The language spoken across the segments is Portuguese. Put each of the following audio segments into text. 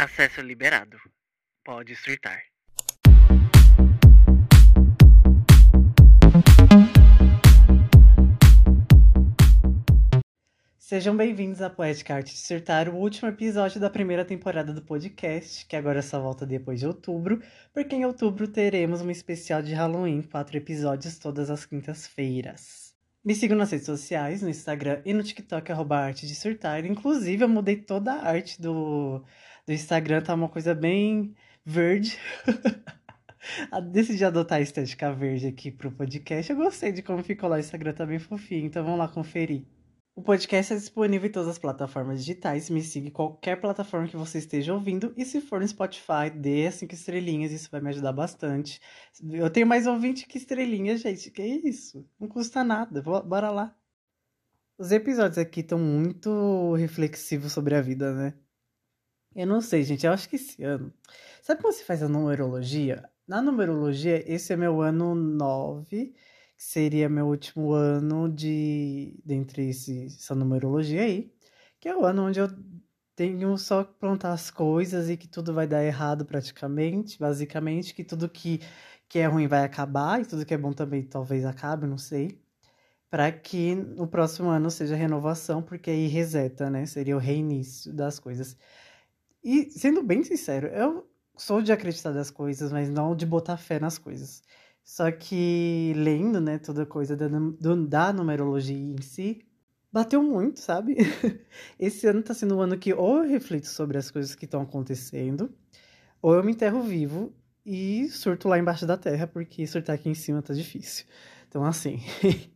Acesso liberado. Pode surtar. Sejam bem-vindos à Poética Arte de Surtar, o último episódio da primeira temporada do podcast, que agora só volta depois de outubro, porque em outubro teremos um especial de Halloween, quatro episódios todas as quintas-feiras. Me sigam nas redes sociais, no Instagram e no TikTok, arroba arte de surtar. Inclusive, eu mudei toda a arte do, do Instagram, tá uma coisa bem verde. Decidi adotar a estética verde aqui pro podcast. Eu gostei de como ficou lá, o Instagram tá bem fofinho, então vamos lá conferir. O podcast é disponível em todas as plataformas digitais. Me siga em qualquer plataforma que você esteja ouvindo. E se for no Spotify, dê cinco estrelinhas, isso vai me ajudar bastante. Eu tenho mais ouvinte que estrelinhas, gente. Que isso? Não custa nada. Bora lá. Os episódios aqui estão muito reflexivos sobre a vida, né? Eu não sei, gente. Eu acho que esse ano. Sabe como se faz a numerologia? Na numerologia, esse é meu ano 9 que seria meu último ano de dentre esse, essa numerologia aí, que é o ano onde eu tenho só que plantar as coisas e que tudo vai dar errado praticamente, basicamente, que tudo que, que é ruim vai acabar e tudo que é bom também talvez acabe, não sei. Para que no próximo ano seja renovação, porque aí reseta, né? Seria o reinício das coisas. E sendo bem sincero, eu sou de acreditar das coisas, mas não de botar fé nas coisas. Só que lendo, né, toda coisa da, da numerologia em si, bateu muito, sabe? Esse ano tá sendo um ano que ou eu reflito sobre as coisas que estão acontecendo, ou eu me enterro vivo e surto lá embaixo da terra, porque surtar aqui em cima tá difícil. Então, assim,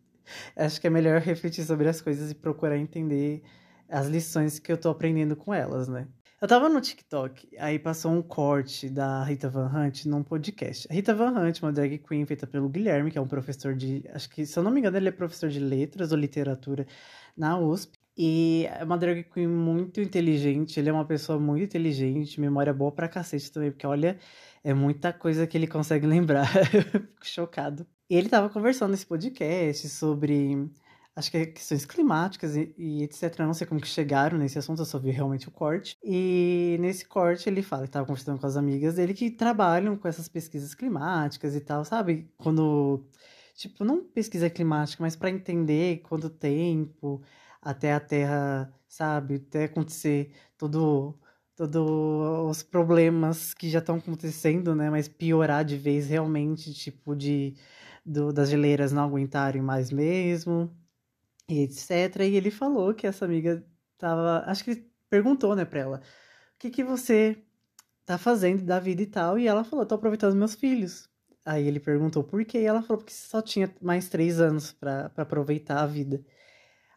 acho que é melhor refletir sobre as coisas e procurar entender as lições que eu tô aprendendo com elas, né? Eu tava no TikTok, aí passou um corte da Rita Van Hunt num podcast. A Rita Van Hunt, uma drag queen feita pelo Guilherme, que é um professor de. Acho que, se eu não me engano, ele é professor de letras ou literatura na USP. E é uma drag queen muito inteligente, ele é uma pessoa muito inteligente, memória boa pra cacete também, porque olha, é muita coisa que ele consegue lembrar. Fico chocado. E ele tava conversando nesse podcast sobre acho que é questões climáticas e, e, etc. Eu não sei como que chegaram nesse assunto, eu só vi realmente o corte. E nesse corte ele fala que estava conversando com as amigas dele que trabalham com essas pesquisas climáticas e tal, sabe? Quando, tipo, não pesquisa climática, mas para entender quanto tempo até a Terra, sabe, até acontecer todo todos os problemas que já estão acontecendo, né? Mas piorar de vez realmente, tipo, de do, das geleiras não aguentarem mais mesmo e etc. E ele falou que essa amiga tava. Acho que ele perguntou, né, pra ela: o que, que você tá fazendo da vida e tal? E ela falou: tô aproveitando meus filhos. Aí ele perguntou por quê? E ela falou: porque só tinha mais três anos para aproveitar a vida.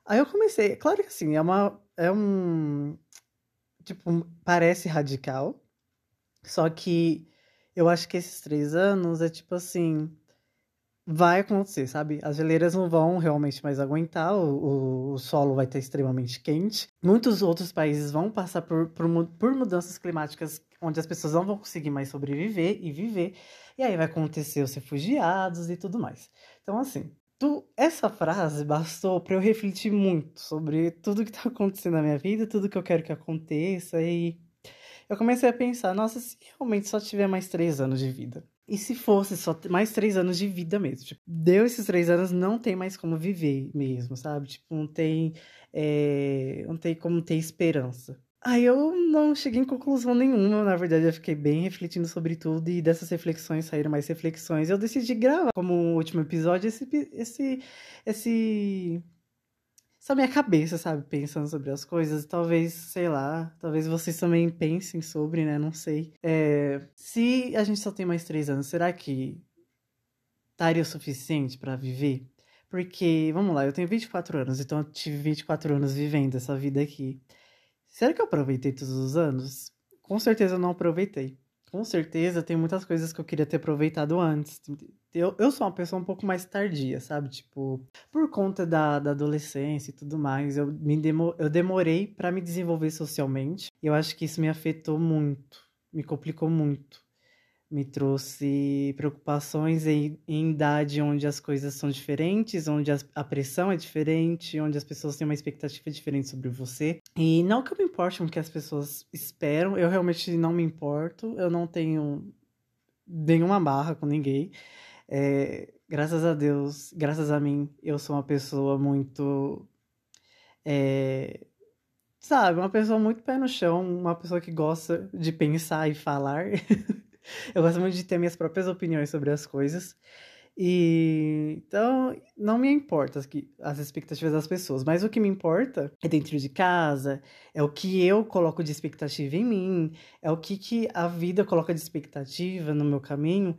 Aí eu comecei. Claro que assim, é uma. É um. Tipo, parece radical. Só que eu acho que esses três anos é tipo assim vai acontecer, sabe? As geleiras não vão realmente mais aguentar, o, o solo vai estar extremamente quente. Muitos outros países vão passar por, por, por, mudanças climáticas onde as pessoas não vão conseguir mais sobreviver e viver. E aí vai acontecer os refugiados e tudo mais. Então, assim, tu, essa frase bastou para eu refletir muito sobre tudo que tá acontecendo na minha vida, tudo que eu quero que aconteça. E eu comecei a pensar, nossa, se realmente só tiver mais três anos de vida e se fosse só mais três anos de vida mesmo? Tipo, deu esses três anos, não tem mais como viver mesmo, sabe? Tipo, não tem, é, não tem como ter esperança. Aí eu não cheguei em conclusão nenhuma, na verdade eu fiquei bem refletindo sobre tudo e dessas reflexões saíram mais reflexões. Eu decidi gravar como último episódio esse, esse, esse só minha cabeça, sabe, pensando sobre as coisas. Talvez, sei lá, talvez vocês também pensem sobre, né? Não sei. É, se a gente só tem mais três anos, será que estaria o suficiente para viver? Porque, vamos lá, eu tenho 24 anos, então eu tive 24 anos vivendo essa vida aqui. Será que eu aproveitei todos os anos? Com certeza eu não aproveitei com certeza tem muitas coisas que eu queria ter aproveitado antes. Eu, eu sou uma pessoa um pouco mais tardia, sabe? Tipo, por conta da, da adolescência e tudo mais, eu, me demo, eu demorei para me desenvolver socialmente. E eu acho que isso me afetou muito, me complicou muito. me trouxe preocupações em, em idade onde as coisas são diferentes, onde a, a pressão é diferente, onde as pessoas têm uma expectativa diferente sobre você. E não que eu me importe com o que as pessoas esperam, eu realmente não me importo, eu não tenho nenhuma barra com ninguém. É, graças a Deus, graças a mim, eu sou uma pessoa muito. É, sabe, uma pessoa muito pé no chão, uma pessoa que gosta de pensar e falar. eu gosto muito de ter minhas próprias opiniões sobre as coisas. E então não me importa as, as expectativas das pessoas, mas o que me importa é dentro de casa, é o que eu coloco de expectativa em mim, é o que, que a vida coloca de expectativa no meu caminho.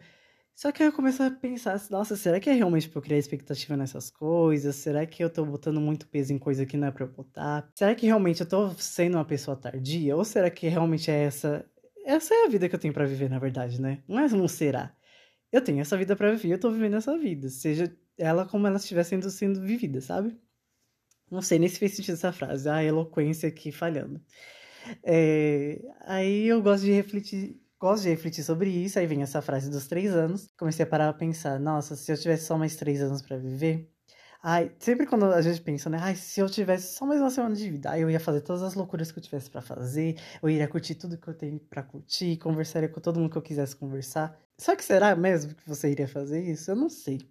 Só que eu começo a pensar, nossa, será que é realmente pra eu criar expectativa nessas coisas? Será que eu tô botando muito peso em coisa que não é pra eu botar? Será que realmente eu tô sendo uma pessoa tardia? Ou será que realmente é essa. Essa é a vida que eu tenho para viver, na verdade, né? Não é será eu tenho essa vida para viver, eu tô vivendo essa vida, seja ela como ela estiver sendo, sendo vivida, sabe? Não sei nem se fez sentido essa frase, a eloquência aqui falhando. É, aí eu gosto de refletir, gosto de refletir sobre isso, aí vem essa frase dos três anos. Comecei a parar a pensar, nossa, se eu tivesse só mais três anos para viver, Ai, sempre quando a gente pensa, né? Ai, se eu tivesse só mais uma semana de vida, ai, eu ia fazer todas as loucuras que eu tivesse para fazer, eu iria curtir tudo que eu tenho para curtir, conversaria com todo mundo que eu quisesse conversar. Só que será mesmo que você iria fazer isso? Eu não sei.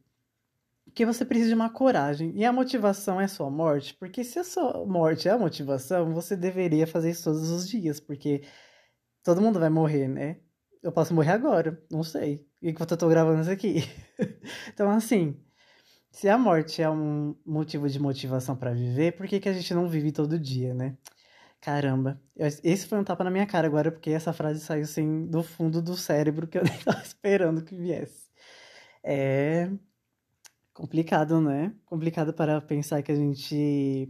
Porque você precisa de uma coragem. E a motivação é sua morte. Porque se a sua morte é a motivação, você deveria fazer isso todos os dias. Porque todo mundo vai morrer, né? Eu posso morrer agora, não sei. Enquanto eu tô gravando isso aqui. então, assim, se a morte é um motivo de motivação para viver, por que, que a gente não vive todo dia, né? Caramba, esse foi um tapa na minha cara agora, porque essa frase saiu assim do fundo do cérebro que eu nem tava esperando que viesse. É complicado, né? Complicado para pensar que a gente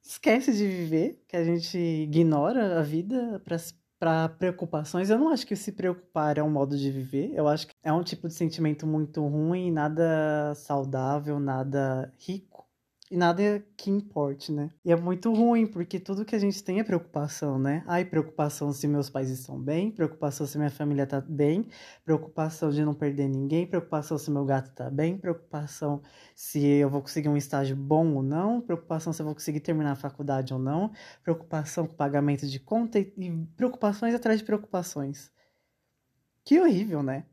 esquece de viver, que a gente ignora a vida para para preocupações, eu não acho que se preocupar é um modo de viver. Eu acho que é um tipo de sentimento muito ruim, nada saudável, nada rico e nada que importe, né? E é muito ruim, porque tudo que a gente tem é preocupação, né? Ai, preocupação se meus pais estão bem, preocupação se minha família tá bem, preocupação de não perder ninguém, preocupação se meu gato tá bem, preocupação se eu vou conseguir um estágio bom ou não, preocupação se eu vou conseguir terminar a faculdade ou não, preocupação com pagamento de conta e, e preocupações atrás de preocupações. Que horrível, né?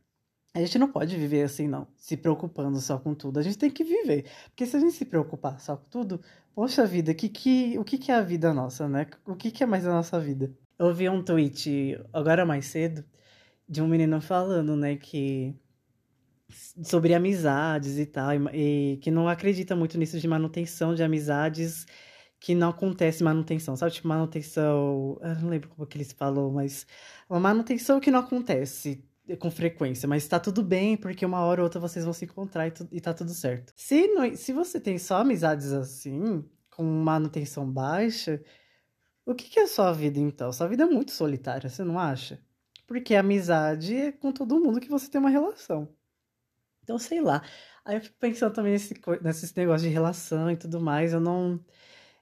A gente não pode viver assim, não, se preocupando só com tudo. A gente tem que viver. Porque se a gente se preocupar só com tudo, poxa vida, que, que, o que, que é a vida nossa, né? O que, que é mais a nossa vida? Eu vi um tweet agora mais cedo de um menino falando, né, que sobre amizades e tal, e, que não acredita muito nisso de manutenção de amizades que não acontece manutenção, sabe? Tipo, manutenção. Eu não lembro como que ele falou, mas uma manutenção que não acontece com frequência, mas tá tudo bem, porque uma hora ou outra vocês vão se encontrar e, tu, e tá tudo certo. Se, não, se você tem só amizades assim, com manutenção baixa, o que, que é sua vida então? Sua vida é muito solitária, você não acha? Porque amizade é com todo mundo que você tem uma relação. Então, sei lá. Aí eu fico pensando também nesse, nesse negócio de relação e tudo mais. Eu não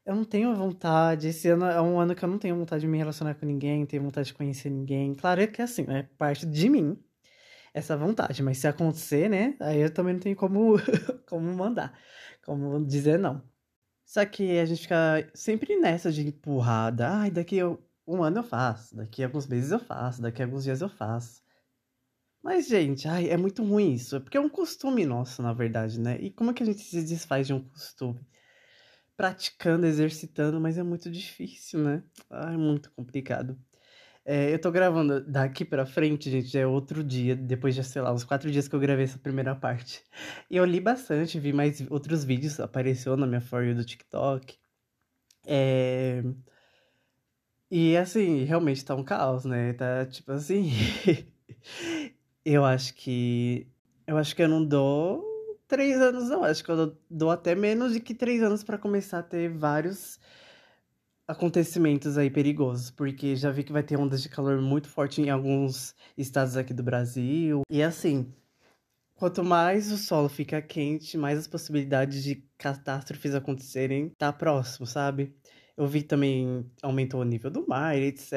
eu não tenho vontade. Esse ano é um ano que eu não tenho vontade de me relacionar com ninguém, tenho vontade de conhecer ninguém. Claro que é assim, é parte de mim essa vontade, mas se acontecer, né? Aí eu também não tenho como, como mandar, como dizer não. Só que a gente fica sempre nessa de empurrada. Ai, daqui a um ano eu faço, daqui alguns meses eu faço, daqui alguns dias eu faço. Mas, gente, ai, é muito ruim isso. Porque é um costume nosso, na verdade, né? E como é que a gente se desfaz de um costume? Praticando, exercitando, mas é muito difícil, né? Ah, é muito complicado. É, eu tô gravando daqui pra frente, gente, é outro dia, depois de, sei lá, uns quatro dias que eu gravei essa primeira parte. E eu li bastante, vi mais outros vídeos, apareceu na minha For You do TikTok. É... E assim, realmente tá um caos, né? Tá tipo assim. eu acho que. Eu acho que eu não dou três anos, não. Acho que eu dou até menos de que três anos para começar a ter vários acontecimentos aí perigosos, porque já vi que vai ter ondas de calor muito forte em alguns estados aqui do Brasil. E assim, quanto mais o solo fica quente, mais as possibilidades de catástrofes acontecerem tá próximo, sabe? Eu vi também aumentou o nível do mar, etc.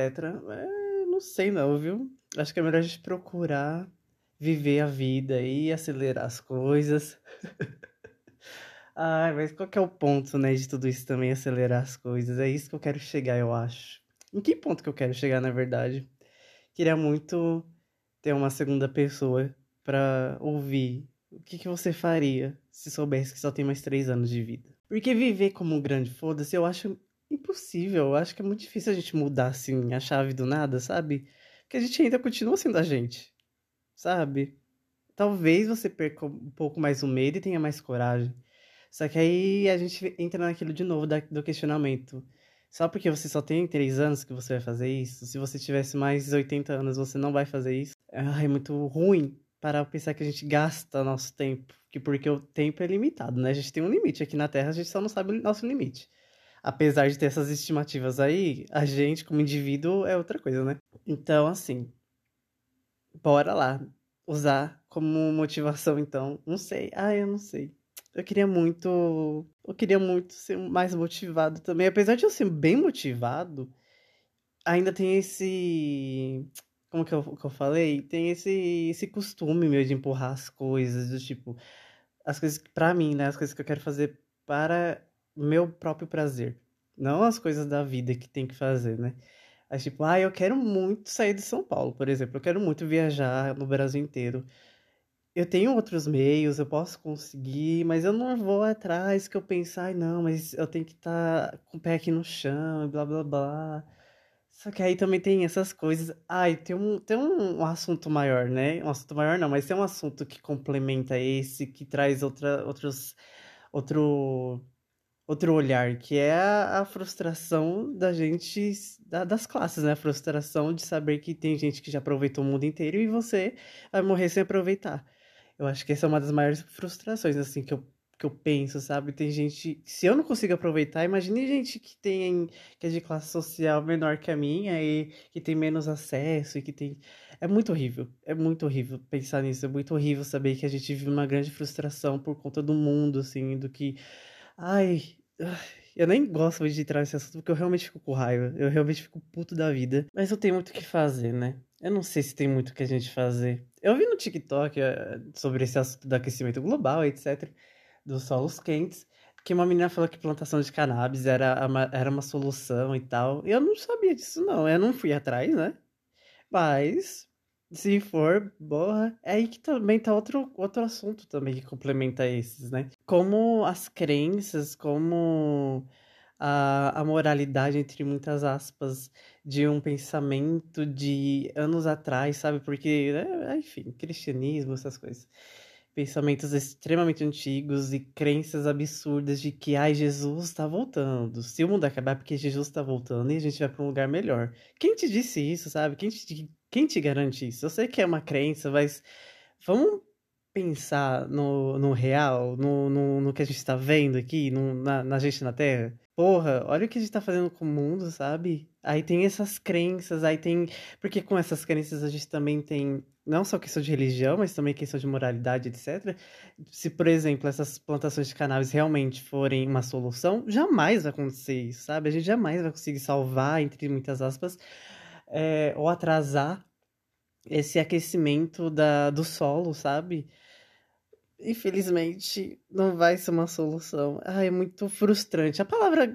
É, não sei não, viu? Acho que é melhor a gente procurar viver a vida e acelerar as coisas. Ai, mas qual que é o ponto, né, de tudo isso também, acelerar as coisas? É isso que eu quero chegar, eu acho. Em que ponto que eu quero chegar, na verdade? Queria muito ter uma segunda pessoa para ouvir o que, que você faria se soubesse que só tem mais três anos de vida. Porque viver como um grande foda-se, eu acho impossível. Eu acho que é muito difícil a gente mudar, assim, a chave do nada, sabe? Porque a gente ainda continua sendo a gente, sabe? Talvez você perca um pouco mais o medo e tenha mais coragem. Só que aí a gente entra naquilo de novo da, do questionamento. Só porque você só tem 3 anos que você vai fazer isso? Se você tivesse mais 80 anos, você não vai fazer isso? é muito ruim para pensar que a gente gasta nosso tempo. Que porque o tempo é limitado, né? A gente tem um limite. Aqui na Terra a gente só não sabe o nosso limite. Apesar de ter essas estimativas aí, a gente, como indivíduo, é outra coisa, né? Então, assim. Bora lá. Usar como motivação, então. Não sei. Ah, eu não sei. Eu queria muito. Eu queria muito ser mais motivado também. Apesar de eu ser bem motivado, ainda tem esse. Como que eu, que eu falei? Tem esse, esse costume meu de empurrar as coisas, do tipo. As coisas para mim, né? As coisas que eu quero fazer para meu próprio prazer. Não as coisas da vida que tem que fazer, né? É tipo, ah, eu quero muito sair de São Paulo, por exemplo. Eu quero muito viajar no Brasil inteiro eu tenho outros meios, eu posso conseguir, mas eu não vou atrás que eu pensar, não, mas eu tenho que estar tá com o pé aqui no chão, blá blá blá. Só que aí também tem essas coisas. Ai, tem um, tem um assunto maior, né? Um assunto maior não, mas tem um assunto que complementa esse, que traz outra, outros, outro, outro olhar, que é a, frustração da gente, da, das classes, né? A frustração de saber que tem gente que já aproveitou o mundo inteiro e você vai morrer sem aproveitar. Eu acho que essa é uma das maiores frustrações, assim, que eu, que eu penso, sabe? Tem gente. Se eu não consigo aproveitar, imagine gente que tem. que é de classe social menor que a minha e que tem menos acesso e que tem. É muito horrível. É muito horrível pensar nisso. É muito horrível saber que a gente vive uma grande frustração por conta do mundo, assim, do que. Ai. Eu nem gosto de entrar nesse assunto porque eu realmente fico com raiva. Eu realmente fico puto da vida. Mas eu tenho muito o que fazer, né? Eu não sei se tem muito o que a gente fazer. Eu vi no TikTok eh, sobre esse assunto do aquecimento global, etc., dos solos quentes, que uma menina falou que plantação de cannabis era uma, era uma solução e tal. Eu não sabia disso, não. Eu não fui atrás, né? Mas, se for, borra. É aí que também tá outro, outro assunto também que complementa esses, né? Como as crenças, como a, a moralidade, entre muitas aspas, de um pensamento de anos atrás, sabe? Porque, né? enfim, cristianismo, essas coisas. Pensamentos extremamente antigos e crenças absurdas de que, ai, Jesus está voltando. Se o mundo acabar, é porque Jesus está voltando e a gente vai para um lugar melhor. Quem te disse isso, sabe? Quem te, quem te garante isso? Eu sei que é uma crença, mas vamos pensar no, no real, no, no, no que a gente está vendo aqui, no, na, na gente na Terra porra, olha o que a gente tá fazendo com o mundo, sabe? Aí tem essas crenças, aí tem. Porque com essas crenças a gente também tem não só questão de religião, mas também questão de moralidade, etc. Se, por exemplo, essas plantações de cannabis realmente forem uma solução, jamais vai acontecer isso, sabe? A gente jamais vai conseguir salvar, entre muitas aspas, é, ou atrasar esse aquecimento da, do solo, sabe? Infelizmente, não vai ser uma solução. Ah, é muito frustrante. A palavra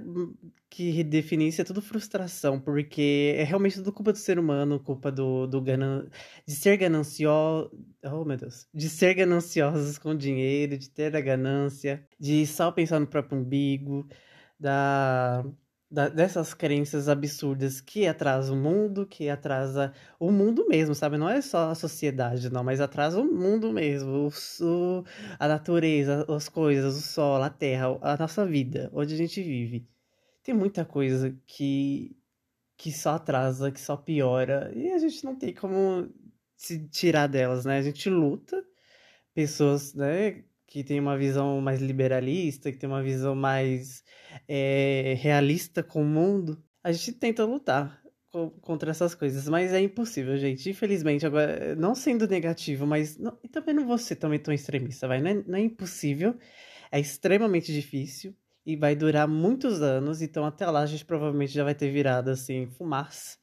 que define isso é tudo frustração, porque é realmente tudo culpa do ser humano, culpa do, do ganan... de ser ganancioso. Oh, meu Deus. De ser gananciosos com dinheiro, de ter a ganância, de só pensar no próprio umbigo, da da, dessas crenças absurdas que atrasa o mundo, que atrasa o mundo mesmo, sabe? Não é só a sociedade, não, mas atrasa o mundo mesmo, o, o, a natureza, as coisas, o sol, a terra, a nossa vida, onde a gente vive. Tem muita coisa que, que só atrasa, que só piora, e a gente não tem como se tirar delas, né? A gente luta, pessoas, né, que tem uma visão mais liberalista, que tem uma visão mais é, realista com o mundo, a gente tenta lutar contra essas coisas, mas é impossível, gente. Infelizmente, agora, não sendo negativo, mas não, e também não vou ser também tão extremista, vai. Não é, não é impossível, é extremamente difícil e vai durar muitos anos, então até lá a gente provavelmente já vai ter virado assim, fumaça.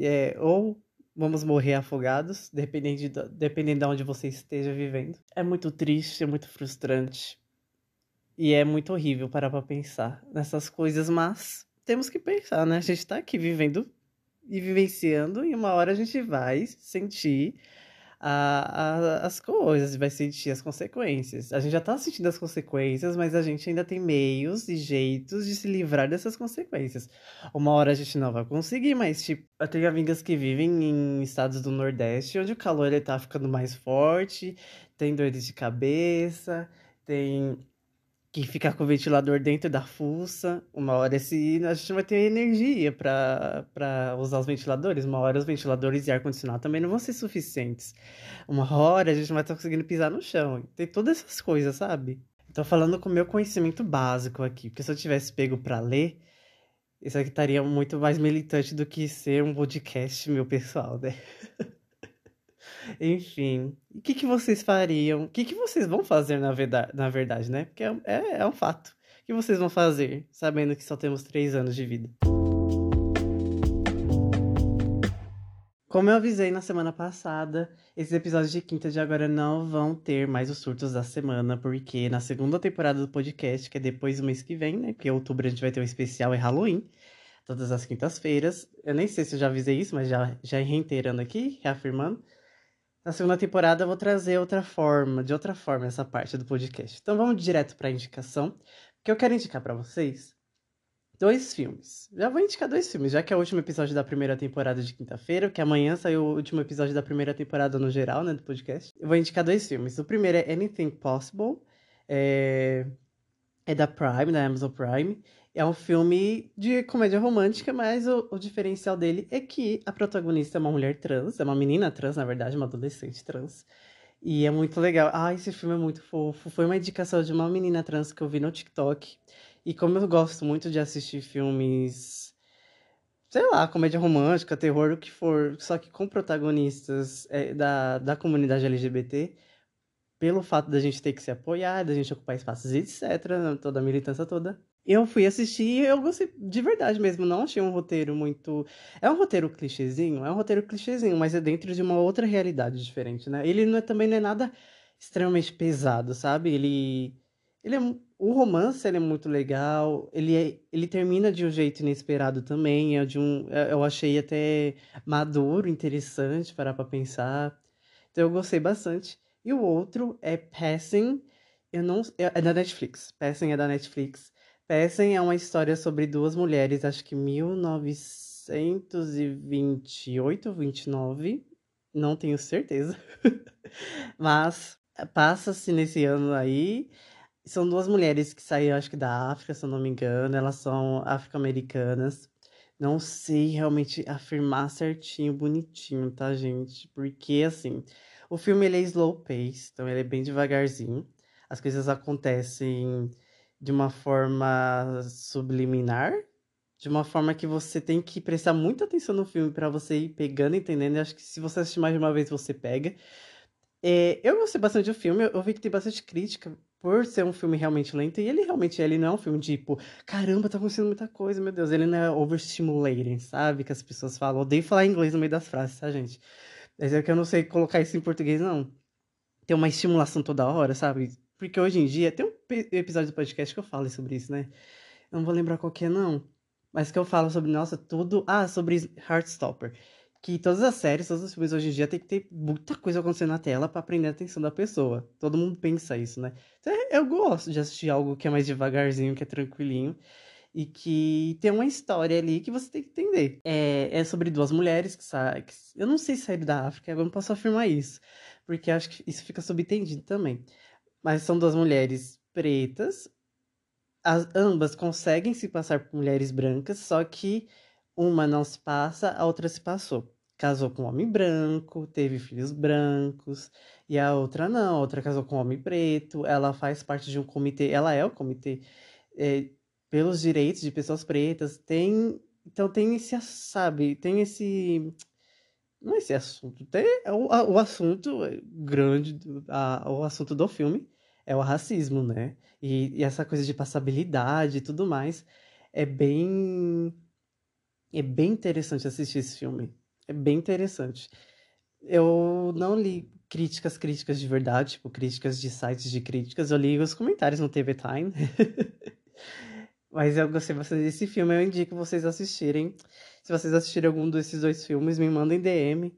É, ou vamos morrer afogados, dependendo de, dependendo de onde você esteja vivendo. É muito triste, é muito frustrante. E é muito horrível parar pra pensar nessas coisas, mas temos que pensar, né? A gente tá aqui vivendo e vivenciando, e uma hora a gente vai sentir a, a, as coisas, vai sentir as consequências. A gente já tá sentindo as consequências, mas a gente ainda tem meios e jeitos de se livrar dessas consequências. Uma hora a gente não vai conseguir, mas tipo, eu tenho amigas que vivem em estados do Nordeste, onde o calor ele tá ficando mais forte, tem dores de cabeça, tem que ficar com o ventilador dentro da fuça. Uma hora esse, a gente vai ter energia para usar os ventiladores. Uma hora os ventiladores e ar-condicionado também não vão ser suficientes. Uma hora a gente vai estar conseguindo pisar no chão. Tem todas essas coisas, sabe? Tô falando com o meu conhecimento básico aqui, porque se eu tivesse pego para ler, isso aqui estaria muito mais militante do que ser um podcast meu pessoal, né? Enfim, o que, que vocês fariam? O que, que vocês vão fazer na verdade, na verdade né? Porque é, é, é um fato. O que vocês vão fazer sabendo que só temos três anos de vida? Como eu avisei na semana passada, esses episódios de quinta de agora não vão ter mais os surtos da semana, porque na segunda temporada do podcast, que é depois do mês que vem, né? Porque em outubro a gente vai ter um especial é Halloween, todas as quintas-feiras. Eu nem sei se eu já avisei isso, mas já, já reiterando aqui, reafirmando. Na segunda temporada eu vou trazer outra forma, de outra forma, essa parte do podcast. Então vamos direto para a indicação, que eu quero indicar para vocês dois filmes. Já vou indicar dois filmes, já que é o último episódio da primeira temporada de quinta-feira, que amanhã saiu o último episódio da primeira temporada no geral, né, do podcast. Eu vou indicar dois filmes. O primeiro é Anything Possible, é, é da Prime, da Amazon Prime. É um filme de comédia romântica, mas o, o, diferencial dele é que a protagonista é uma mulher trans, é uma menina trans, na verdade, uma adolescente trans. E é muito legal. Ah, esse filme é muito fofo. Foi uma indicação de uma menina trans que eu vi no TikTok. E como eu gosto muito de assistir filmes, sei lá, comédia romântica, terror, o que for, só que com protagonistas é, da, da comunidade LGBT, pelo fato da gente ter que se apoiar, da gente ocupar espaços, etc., toda a militância toda, eu fui assistir e eu gostei de verdade mesmo. Não achei um roteiro muito. É um roteiro clichêzinho? É um roteiro clichêzinho, mas é dentro de uma outra realidade diferente, né? Ele não é, também não é nada extremamente pesado, sabe? Ele. Ele é. O romance ele é muito legal. Ele, é... ele termina de um jeito inesperado também. É de um. É, eu achei até maduro, interessante parar pra pensar. Então eu gostei bastante. E o outro é Passing. Eu não. É, é da Netflix. Passing é da Netflix. Passing é uma história sobre duas mulheres, acho que 1928 ou 29, não tenho certeza. Mas passa-se nesse ano aí. São duas mulheres que saíram, acho que da África, se eu não me engano. Elas são afro-americanas. Não sei realmente afirmar certinho, bonitinho, tá, gente? Porque, assim, o filme ele é slow pace, então ele é bem devagarzinho. As coisas acontecem de uma forma subliminar, de uma forma que você tem que prestar muita atenção no filme para você ir pegando, entendendo. Eu acho que se você assistir mais de uma vez, você pega. É, eu gostei bastante do filme, eu vi que tem bastante crítica por ser um filme realmente lento, e ele realmente ele não é um filme tipo, caramba, tá acontecendo muita coisa, meu Deus, ele não é overstimulating, sabe? Que as pessoas falam. Eu odeio falar inglês no meio das frases, tá, gente? Mas é que eu não sei colocar isso em português, não. Tem uma estimulação toda hora, sabe? Porque hoje em dia, tem um episódio do podcast que eu falo sobre isso, né? Eu não vou lembrar qual que é, não. Mas que eu falo sobre, nossa, tudo. Ah, sobre Heartstopper. Que todas as séries, todos os filmes hoje em dia tem que ter muita coisa acontecendo na tela para prender a atenção da pessoa. Todo mundo pensa isso, né? Então eu gosto de assistir algo que é mais devagarzinho, que é tranquilinho. E que tem uma história ali que você tem que entender. É, é sobre duas mulheres que saem. Eu não sei se saíram da África, agora não posso afirmar isso. Porque acho que isso fica subentendido também. Mas são duas mulheres pretas. As, ambas conseguem se passar por mulheres brancas, só que uma não se passa, a outra se passou. Casou com um homem branco, teve filhos brancos, e a outra não, a outra casou com um homem preto, ela faz parte de um comitê, ela é o comitê é, pelos direitos de pessoas pretas, tem, então tem esse, sabe, tem esse, não é esse assunto, tem, é o, o assunto grande, a, o assunto do filme é o racismo, né? E, e essa coisa de passabilidade e tudo mais é bem é bem interessante assistir esse filme. É bem interessante. Eu não li críticas, críticas de verdade, tipo, críticas de sites de críticas. Eu li os comentários no TV Time. Mas eu gostei bastante desse filme, eu indico vocês assistirem. Se vocês assistirem algum desses dois filmes, me mandem DM.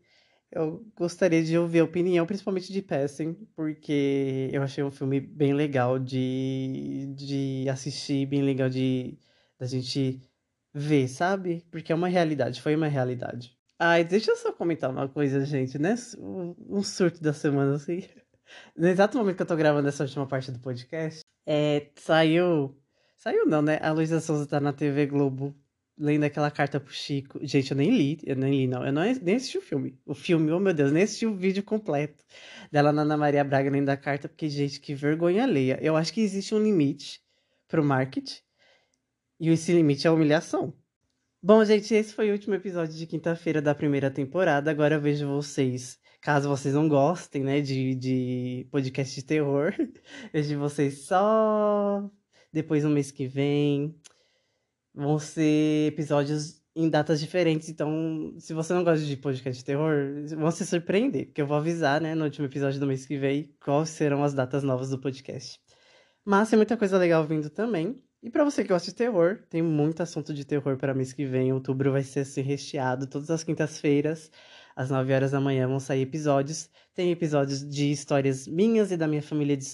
Eu gostaria de ouvir a opinião, principalmente de Passing, porque eu achei um filme bem legal de, de assistir, bem legal de da gente ver, sabe? Porque é uma realidade, foi uma realidade. Ai, deixa eu só comentar uma coisa, gente, né? Um surto da semana, assim. No exato momento que eu tô gravando essa última parte do podcast, é, saiu Saiu não, né? A Luísa Souza tá na TV Globo lendo aquela carta pro Chico. Gente, eu nem li, eu nem li, não. Eu não, nem assisti o filme. O filme, oh meu Deus, nem assisti o vídeo completo dela na Ana Maria Braga lendo a carta, porque, gente, que vergonha alheia. Eu acho que existe um limite pro marketing. E esse limite é a humilhação. Bom, gente, esse foi o último episódio de quinta-feira da primeira temporada. Agora eu vejo vocês, caso vocês não gostem, né, de, de podcast de terror, vejo vocês só depois no mês que vem. Vão ser episódios em datas diferentes, então se você não gosta de podcast de terror, vão se surpreender, porque eu vou avisar, né, no último episódio do mês que vem, quais serão as datas novas do podcast. Mas tem muita coisa legal vindo também. E para você que gosta de terror, tem muito assunto de terror para mês que vem. Outubro vai ser assim recheado todas as quintas-feiras, às 9 horas da manhã vão sair episódios. Tem episódios de histórias minhas e da minha família de,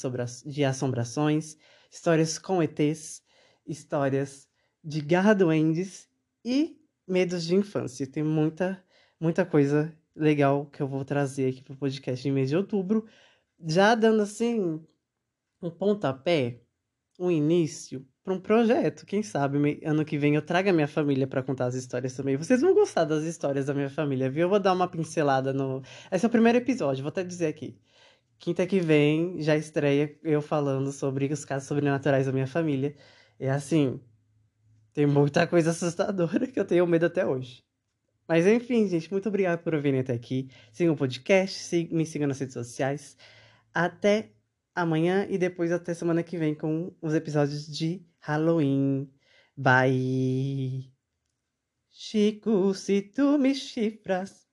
de assombrações histórias com ETs, histórias de garra duendes e medos de infância. Tem muita, muita coisa legal que eu vou trazer aqui para o podcast em mês de outubro, já dando assim um pontapé, um início para um projeto. Quem sabe ano que vem eu traga minha família para contar as histórias também. Vocês vão gostar das histórias da minha família, viu? Eu vou dar uma pincelada no. Esse é o primeiro episódio, vou até dizer aqui. Quinta que vem já estreia eu falando sobre os casos sobrenaturais da minha família. E assim, tem muita coisa assustadora que eu tenho medo até hoje. Mas enfim, gente, muito obrigado por virem até aqui. Sigam o podcast, me sigam nas redes sociais. Até amanhã e depois até semana que vem com os episódios de Halloween. Bye! Chico, se tu me chifras.